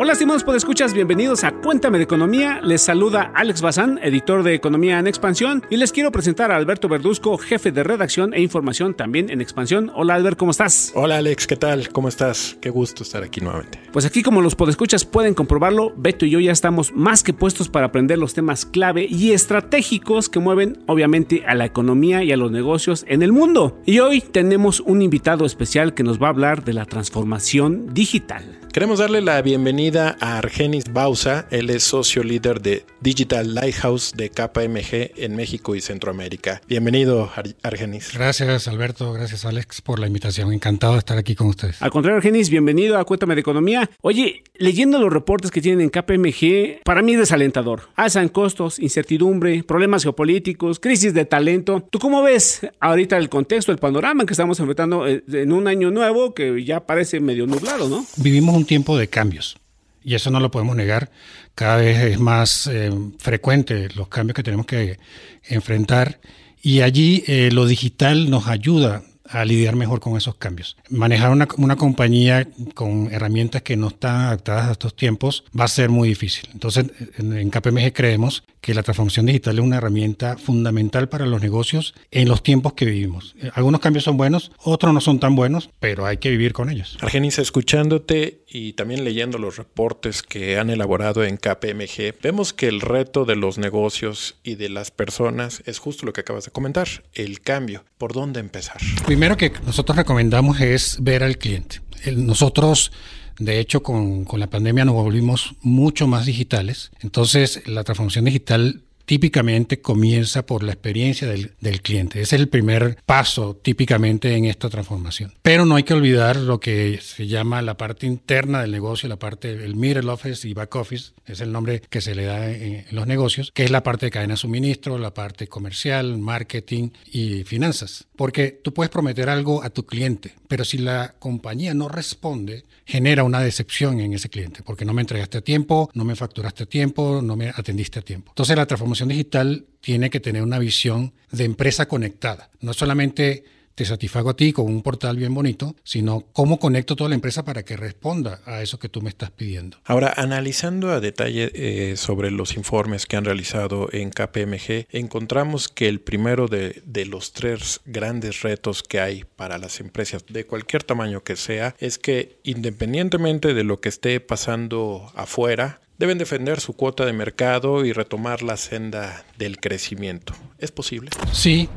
Hola, estimados podescuchas, bienvenidos a Cuéntame de Economía. Les saluda Alex Bazán, editor de Economía en Expansión, y les quiero presentar a Alberto Verduzco, jefe de redacción e información también en Expansión. Hola, Albert, ¿cómo estás? Hola, Alex, ¿qué tal? ¿Cómo estás? Qué gusto estar aquí nuevamente. Pues aquí, como los podescuchas pueden comprobarlo, Beto y yo ya estamos más que puestos para aprender los temas clave y estratégicos que mueven, obviamente, a la economía y a los negocios en el mundo. Y hoy tenemos un invitado especial que nos va a hablar de la transformación digital. Queremos darle la bienvenida a Argenis Bausa. Él es socio líder de Digital Lighthouse de KPMG en México y Centroamérica. Bienvenido, Argenis. Gracias, Alberto. Gracias, Alex, por la invitación. Encantado de estar aquí con ustedes. Al contrario, Argenis, bienvenido a Cuéntame de Economía. Oye, leyendo los reportes que tienen en KPMG, para mí es desalentador. Alzan costos, incertidumbre, problemas geopolíticos, crisis de talento. ¿Tú cómo ves ahorita el contexto, el panorama que estamos enfrentando eh, en un año nuevo que ya parece medio nublado, ¿no? Vivimos un tiempo de cambios y eso no lo podemos negar. Cada vez es más eh, frecuente los cambios que tenemos que enfrentar y allí eh, lo digital nos ayuda a lidiar mejor con esos cambios. Manejar una, una, compañía con herramientas que no están adaptadas a estos tiempos va a ser muy difícil. Entonces, en, en KPMG creemos que la transformación digital es una herramienta fundamental para los negocios en los tiempos que vivimos. Algunos cambios son buenos, otros no son tan buenos, pero hay que vivir con ellos. Argenis, escuchándote y también leyendo los reportes que han elaborado en KPMG, vemos que el reto de los negocios y de las personas es justo lo que acabas de comentar, el cambio. ¿Por dónde empezar? Primero que nosotros recomendamos es ver al cliente. Nosotros de hecho, con, con, la pandemia nos volvimos mucho más digitales. Entonces, la transformación digital típicamente comienza por la experiencia del, del, cliente. Ese es el primer paso típicamente en esta transformación. Pero no hay que olvidar lo que se llama la parte interna del negocio, la parte del middle office y back office, es el nombre que se le da en, en los negocios, que es la parte de cadena de suministro, la parte comercial, marketing y finanzas. Porque tú puedes prometer algo a tu cliente, pero si la compañía no responde, genera una decepción en ese cliente, porque no me entregaste a tiempo, no me facturaste a tiempo, no me atendiste a tiempo. Entonces la transformación digital tiene que tener una visión de empresa conectada, no solamente te satisfago a ti con un portal bien bonito, sino cómo conecto toda la empresa para que responda a eso que tú me estás pidiendo. Ahora, analizando a detalle eh, sobre los informes que han realizado en KPMG, encontramos que el primero de, de los tres grandes retos que hay para las empresas de cualquier tamaño que sea es que independientemente de lo que esté pasando afuera, deben defender su cuota de mercado y retomar la senda del crecimiento. ¿Es posible? Sí,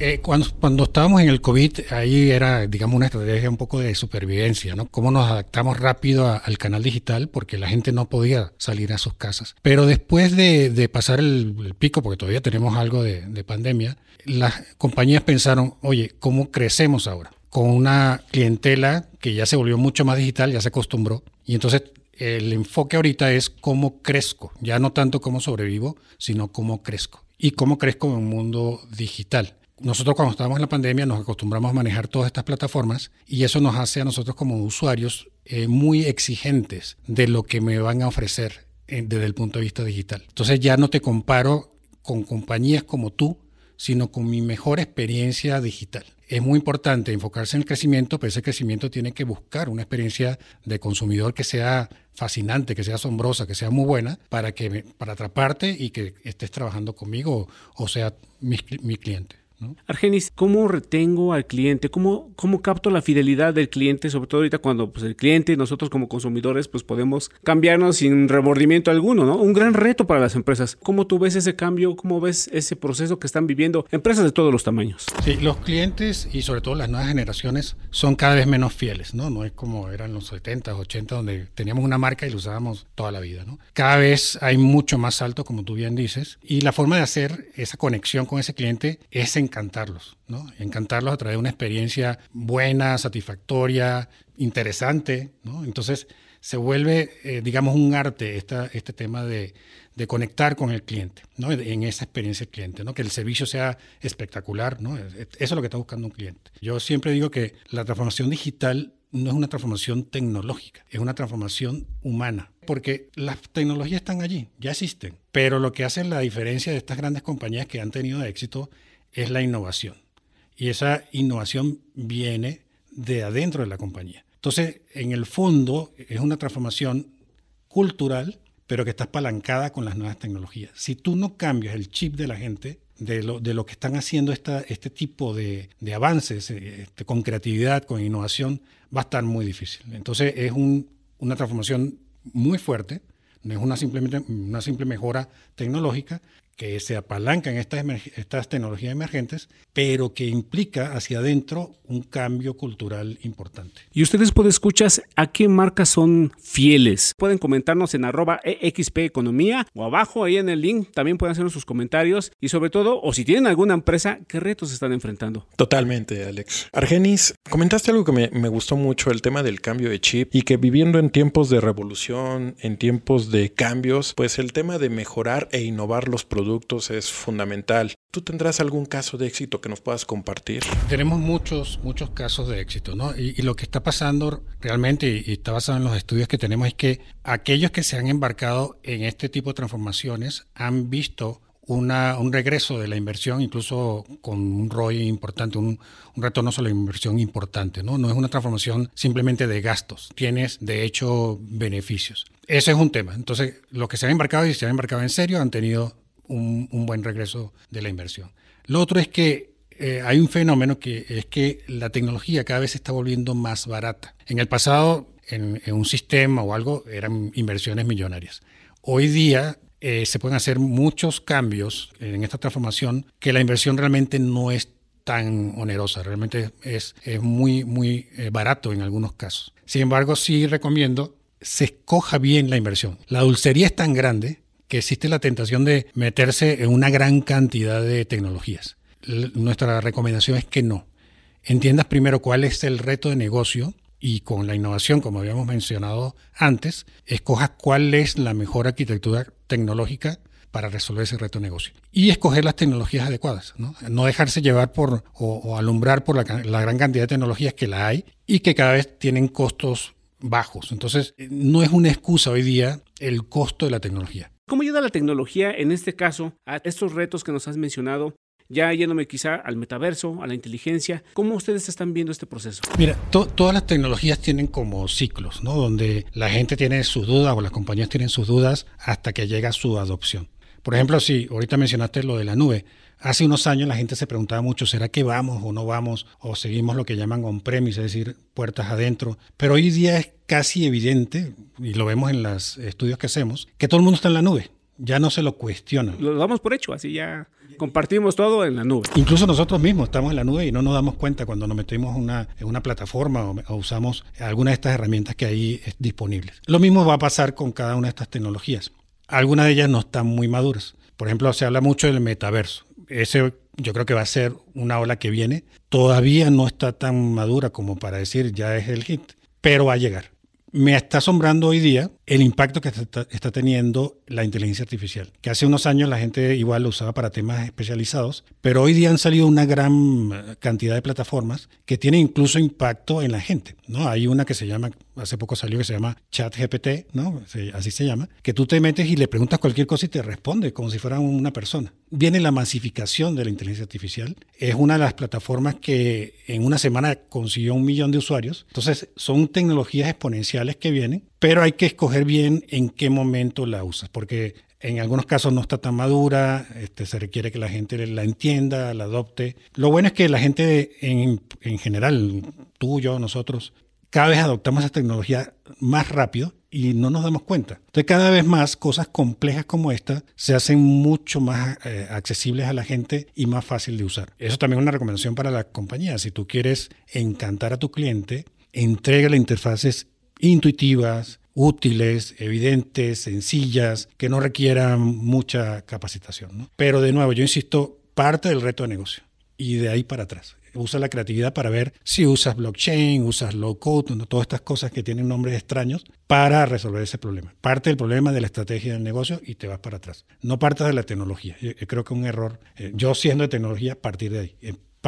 eh, cuando, cuando estábamos en el COVID, ahí era, digamos, una estrategia un poco de supervivencia, ¿no? Cómo nos adaptamos rápido a, al canal digital porque la gente no podía salir a sus casas. Pero después de, de pasar el, el, pico, porque todavía tenemos algo de, de pandemia, las compañías pensaron, oye, ¿cómo crecemos ahora? Con una clientela que ya se volvió mucho más digital, ya se acostumbró. Y entonces el enfoque ahorita es cómo crezco, ya no tanto cómo sobrevivo, sino cómo crezco. Y cómo crezco en un mundo digital nosotros cuando estábamos en la pandemia nos acostumbramos a manejar todas estas plataformas y eso nos hace a nosotros como usuarios eh, muy exigentes de lo que me van a ofrecer eh, desde el punto de vista digital. Entonces ya no te comparo con compañías como tú, sino con mi mejor experiencia digital. Es muy importante enfocarse en el crecimiento, pero ese crecimiento tiene que buscar una experiencia de consumidor que sea fascinante, que sea asombrosa, que sea muy buena, para, que, para atraparte y que estés trabajando conmigo o, sea mi, mi cliente. ¿No? Argenis, ¿cómo retengo al cliente? ¿Cómo, ¿Cómo capto la fidelidad del cliente? Sobre todo ahorita cuando pues, el cliente, nosotros como consumidores, pues podemos cambiarnos sin remordimiento alguno, ¿no? Un gran reto para las empresas. ¿Cómo tú ves ese cambio? ¿Cómo ves ese proceso que están viviendo empresas de todos los tamaños? Sí, los clientes y sobre todo las nuevas generaciones son cada vez menos fieles, ¿no? No es como eran los 70, 80, donde teníamos una marca y la usábamos toda la vida, ¿no? Cada vez hay mucho más alto, como tú bien dices, y la forma de hacer esa conexión con ese cliente es encantarlos, ¿no? Encantarlos a través de una experiencia buena, satisfactoria, interesante, ¿no? Entonces se vuelve, eh, digamos, un arte esta, este tema de, de, conectar con el cliente, ¿no? En esa experiencia del cliente, ¿no? Que el servicio sea espectacular, ¿no? Eso es lo que está buscando un cliente. Yo siempre digo que la transformación digital no es una transformación tecnológica, es una transformación humana, porque las tecnologías están allí, ya existen, pero lo que hace la diferencia de estas grandes compañías que han tenido éxito es la innovación. Y esa innovación viene de adentro de la compañía. Entonces, en el fondo, es una transformación cultural, pero que está apalancada con las nuevas tecnologías. Si tú no cambias el chip de la gente, de lo, de lo que están haciendo esta, este tipo de, de avances eh, este, con creatividad, con innovación, va a estar muy difícil. Entonces es un, una transformación muy fuerte, no es una, simplemente, una simple mejora tecnológica, que se apalanca en estas, estas tecnologías emergentes, pero que implica hacia adentro un cambio cultural importante. Y ustedes, pueden escuchar ¿a qué marcas son fieles? Pueden comentarnos en arroba EXP Economía o abajo ahí en el link. También pueden hacernos sus comentarios y sobre todo, o si tienen alguna empresa, ¿qué retos están enfrentando? Totalmente, Alex. Argenis, comentaste algo que me, me gustó mucho, el tema del cambio de chip y que viviendo en tiempos de revolución, en tiempos de cambios, pues el tema de mejorar e innovar los productos es fundamental. ¿Tú tendrás algún caso de éxito que nos puedas compartir? Tenemos muchos, muchos casos de éxito, ¿no? Y, lo que está pasando realmente, y, está basado en los estudios que tenemos, es que aquellos que se han embarcado en este tipo de transformaciones han visto un regreso de la inversión, incluso con un ROI importante, un, un, retorno sobre la inversión importante. ¿no? no es una transformación simplemente de gastos, tienes de hecho beneficios. Ese es un tema. Entonces, los que se han embarcado y se han embarcado en serio han tenido un, buen regreso de la inversión. Lo otro es que eh, hay un fenómeno que es que la tecnología cada vez se está volviendo más barata. En el pasado, en, un sistema o algo, eran inversiones millonarias. Hoy día eh, se pueden hacer muchos cambios en esta transformación que la inversión realmente no es tan onerosa, realmente es, muy, muy eh, barato en algunos casos. Sin embargo, sí recomiendo se escoja bien la inversión. La dulcería es tan grande que existe la tentación de meterse en una gran cantidad de tecnologías. nuestra recomendación es que no. Entiendas primero cuál es el reto de negocio y con la innovación, como habíamos mencionado antes, escojas cuál es la mejor arquitectura tecnológica para resolver ese reto de negocio. Y escoger las tecnologías adecuadas, no, dejarse llevar por o, alumbrar por la, la, gran cantidad de tecnologías que la hay y que cada vez tienen costos bajos. Entonces, no es una excusa hoy día el costo de la tecnología. ¿Cómo ayuda la tecnología, en este caso, a estos retos que nos has mencionado? Ya yéndome quizá al metaverso, a la inteligencia, ¿cómo ustedes están viendo este proceso? Mira, todas las tecnologías tienen como ciclos, ¿no? Donde la gente tiene sus dudas o las compañías tienen sus dudas hasta que llega su adopción. Por ejemplo, si ahorita mencionaste lo de la nube, Hace unos años la gente se preguntaba mucho, ¿será que vamos o no vamos? O seguimos lo que llaman on-premise, es decir, puertas adentro. Pero hoy día es casi evidente, y lo vemos en los estudios que hacemos, que todo el mundo está en la nube. Ya no se lo cuestiona. Lo damos por hecho, así ya compartimos todo en la nube. Incluso nosotros mismos estamos en la nube y no nos damos cuenta cuando nos metemos una, en una plataforma o, usamos alguna de estas herramientas que hay disponibles. Lo mismo va a pasar con cada una de estas tecnologías. Algunas de ellas no están muy maduras. Por ejemplo, se habla mucho del metaverso ese yo creo que va a ser una ola que viene. Todavía no está tan madura como para decir ya es el hit, pero va a llegar. Me está asombrando hoy día el impacto que está, teniendo la inteligencia artificial, que hace unos años la gente igual lo usaba para temas especializados, pero hoy día han salido una gran cantidad de plataformas que tienen incluso impacto en la gente. ¿no? Hay una que se llama, hace poco salió que se llama ChatGPT, ¿no? así se llama, que tú te metes y le preguntas cualquier cosa y te responde como si fuera una persona. Viene la masificación de la inteligencia artificial. Es una de las plataformas que en una semana consiguió un millón de usuarios. Entonces, son tecnologías exponenciales que vienen, pero hay que escoger bien en qué momento la usas, porque en algunos casos no está tan madura, este, se requiere que la gente la entienda, la adopte. Lo bueno es que la gente en, en general, tú, yo, nosotros, cada vez adoptamos esa tecnología más rápido y no nos damos cuenta. Entonces cada vez más cosas complejas como esta se hacen mucho más eh, accesibles a la gente y más fácil de usar. Eso también es una recomendación para la compañía. Si tú quieres encantar a tu cliente, entrega interfaces intuitivas, útiles, evidentes, sencillas, que no requieran mucha capacitación. Pero de nuevo, yo insisto, parte del reto de negocio y de ahí para atrás. Usa la creatividad para ver si usas blockchain, usas low code, todas estas cosas que tienen nombres extraños para resolver ese problema. Parte del problema de la estrategia del negocio y te vas para atrás. No partas de la tecnología. Creo que un error. Eh, yo siendo de tecnología, partir de ahí.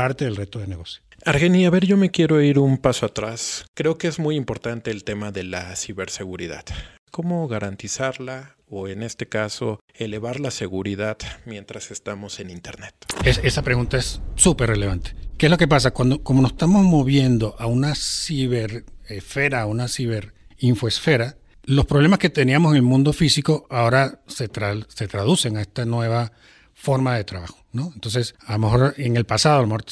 Parte del reto de negocio. Argeni, a ver, yo me quiero ir un paso atrás. Creo que es muy importante el tema de la ciberseguridad. ¿Cómo garantizarla o en este caso elevar la seguridad mientras estamos en Internet? esa pregunta es súper relevante. ¿Qué es lo que pasa? Cuando, como nos estamos moviendo a una ciberesfera, a una ciberinfoesfera, los problemas que teníamos en el mundo físico ahora se, se traducen a esta nueva forma de trabajo. ¿no? Entonces, a lo mejor en el pasado, a lo mejor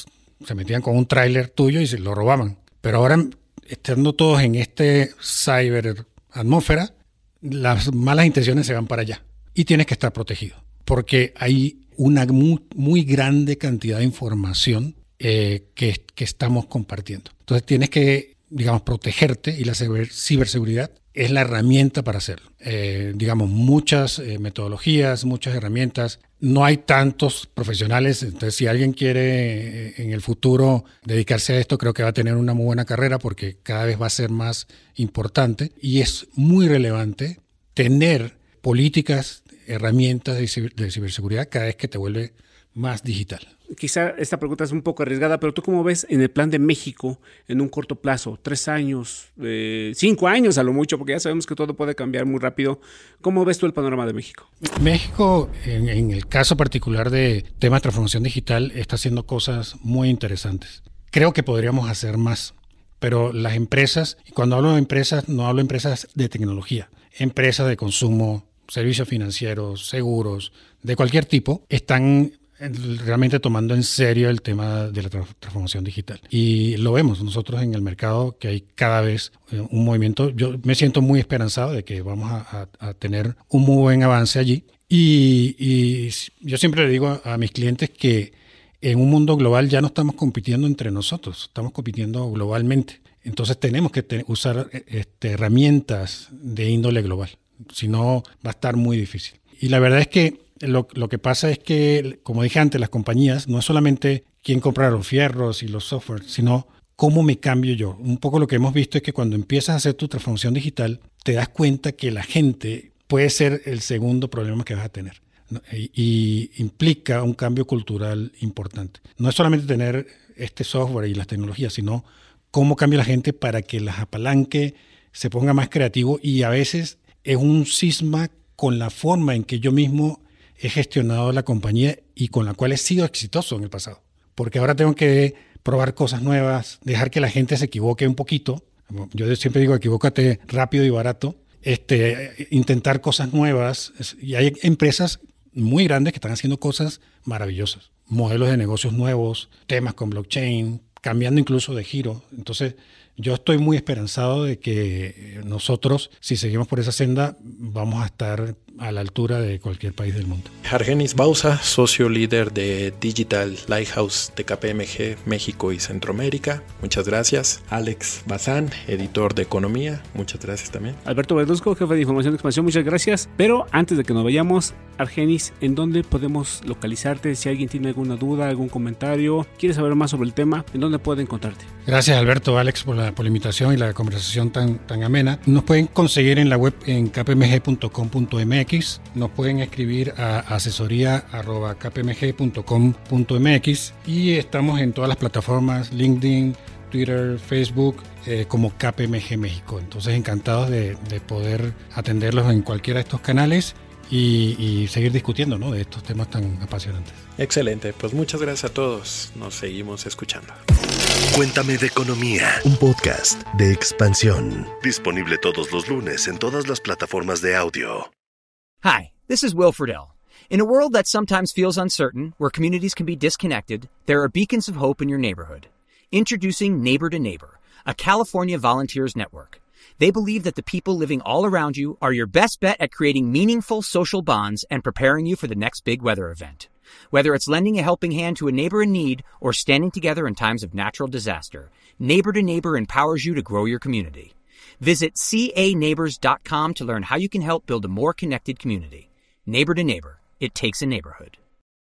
se metían con un tráiler tuyo y se lo robaban. Pero ahora, estando todos en este cyber atmósfera, las malas intenciones se van para allá. Y tienes que estar protegido. Porque hay una muy, grande cantidad de información eh, que, que estamos compartiendo. Entonces tienes que, digamos, protegerte y la ciberseguridad es la herramienta para hacerlo. Eh, digamos, muchas eh, metodologías, muchas herramientas. No hay tantos profesionales, entonces si alguien quiere eh, en el futuro dedicarse a esto, creo que va a tener una muy buena carrera porque cada vez va a ser más importante y es muy relevante tener políticas, herramientas de, ciberseguridad cada vez que te vuelve más digital quizá esta pregunta es un poco arriesgada, pero tú cómo ves en el plan de México en un corto plazo, tres años, eh, cinco años a lo mucho, porque ya sabemos que todo puede cambiar muy rápido. ¿Cómo ves tú el panorama de México? México, en, el caso particular de tema de transformación digital, está haciendo cosas muy interesantes. Creo que podríamos hacer más, pero las empresas, y cuando hablo de empresas, no hablo de empresas de tecnología, empresas de consumo, servicios financieros, seguros, de cualquier tipo, están realmente tomando en serio el tema de la transformación digital. Y lo vemos nosotros en el mercado que hay cada vez eh, un movimiento. Yo me siento muy esperanzado de que vamos a, tener un muy buen avance allí. Y, yo siempre le digo a, mis clientes que en un mundo global ya no estamos compitiendo entre nosotros, estamos compitiendo globalmente. Entonces tenemos que usar este, herramientas de índole global, si no va a estar muy difícil. Y la verdad es que lo, que pasa es que, como dije antes, las compañías no es solamente quién compra los fierros y los software, sino cómo me cambio yo. Un poco lo que hemos visto es que cuando empiezas a hacer tu transformación digital, te das cuenta que la gente puede ser el segundo problema que vas a tener. Y, implica un cambio cultural importante. No es solamente tener este software y las tecnologías, sino cómo cambia la gente para que las apalanque, se ponga más creativo y a veces es un cisma con la forma en que yo mismo he gestionado la compañía y con la cual he sido exitoso en el pasado. Porque ahora tengo que probar cosas nuevas, dejar que la gente se equivoque un poquito. Yo siempre digo, equivócate rápido y barato. Este, intentar cosas nuevas. Y hay empresas muy grandes que están haciendo cosas maravillosas. Modelos de negocios nuevos, temas con blockchain, cambiando incluso de giro. Entonces, yo estoy muy esperanzado de que nosotros, si seguimos por esa senda, vamos a estar a la altura de cualquier país del mundo. Argenis Bausa, socio líder de Digital Lighthouse de KPMG México y Centroamérica. Muchas gracias. Alex Bazán, editor de Economía. Muchas gracias también. Alberto Verduzco, jefe de Información de Expansión. Muchas gracias. Pero antes de que nos vayamos, Argenis, ¿en dónde podemos localizarte? Si alguien tiene alguna duda, algún comentario, quiere saber más sobre el tema, ¿en dónde puede encontrarte? Gracias, Alberto, Alex, por la, por la invitación y la conversación tan, tan amena. Nos pueden conseguir en la web en kpmg.com.mx nos pueden escribir a asesoría.kpmg.com.mx y estamos en todas las plataformas, LinkedIn, Twitter, Facebook, eh, como KPMG México. Entonces encantados de, poder atenderlos en cualquiera de estos canales y, seguir discutiendo de estos temas tan apasionantes. Excelente, pues muchas gracias a todos. Nos seguimos escuchando. Cuéntame de Economía, un podcast de expansión. Disponible todos los lunes en todas las plataformas de audio. Hi, this is Will Friedle. In a world that sometimes feels uncertain, where communities can be disconnected, there are beacons of hope in your neighborhood. Introducing Neighbor to Neighbor, a California volunteers network. They believe that the people living all around you are your best bet at creating meaningful social bonds and preparing you for the next big weather event. Whether it's lending a helping hand to a neighbor in need or standing together in times of natural disaster, Neighbor to Neighbor empowers you to grow your community. Visit caneighbors.com to learn how you can help build a more connected community. Neighbor to neighbor, it takes a neighborhood.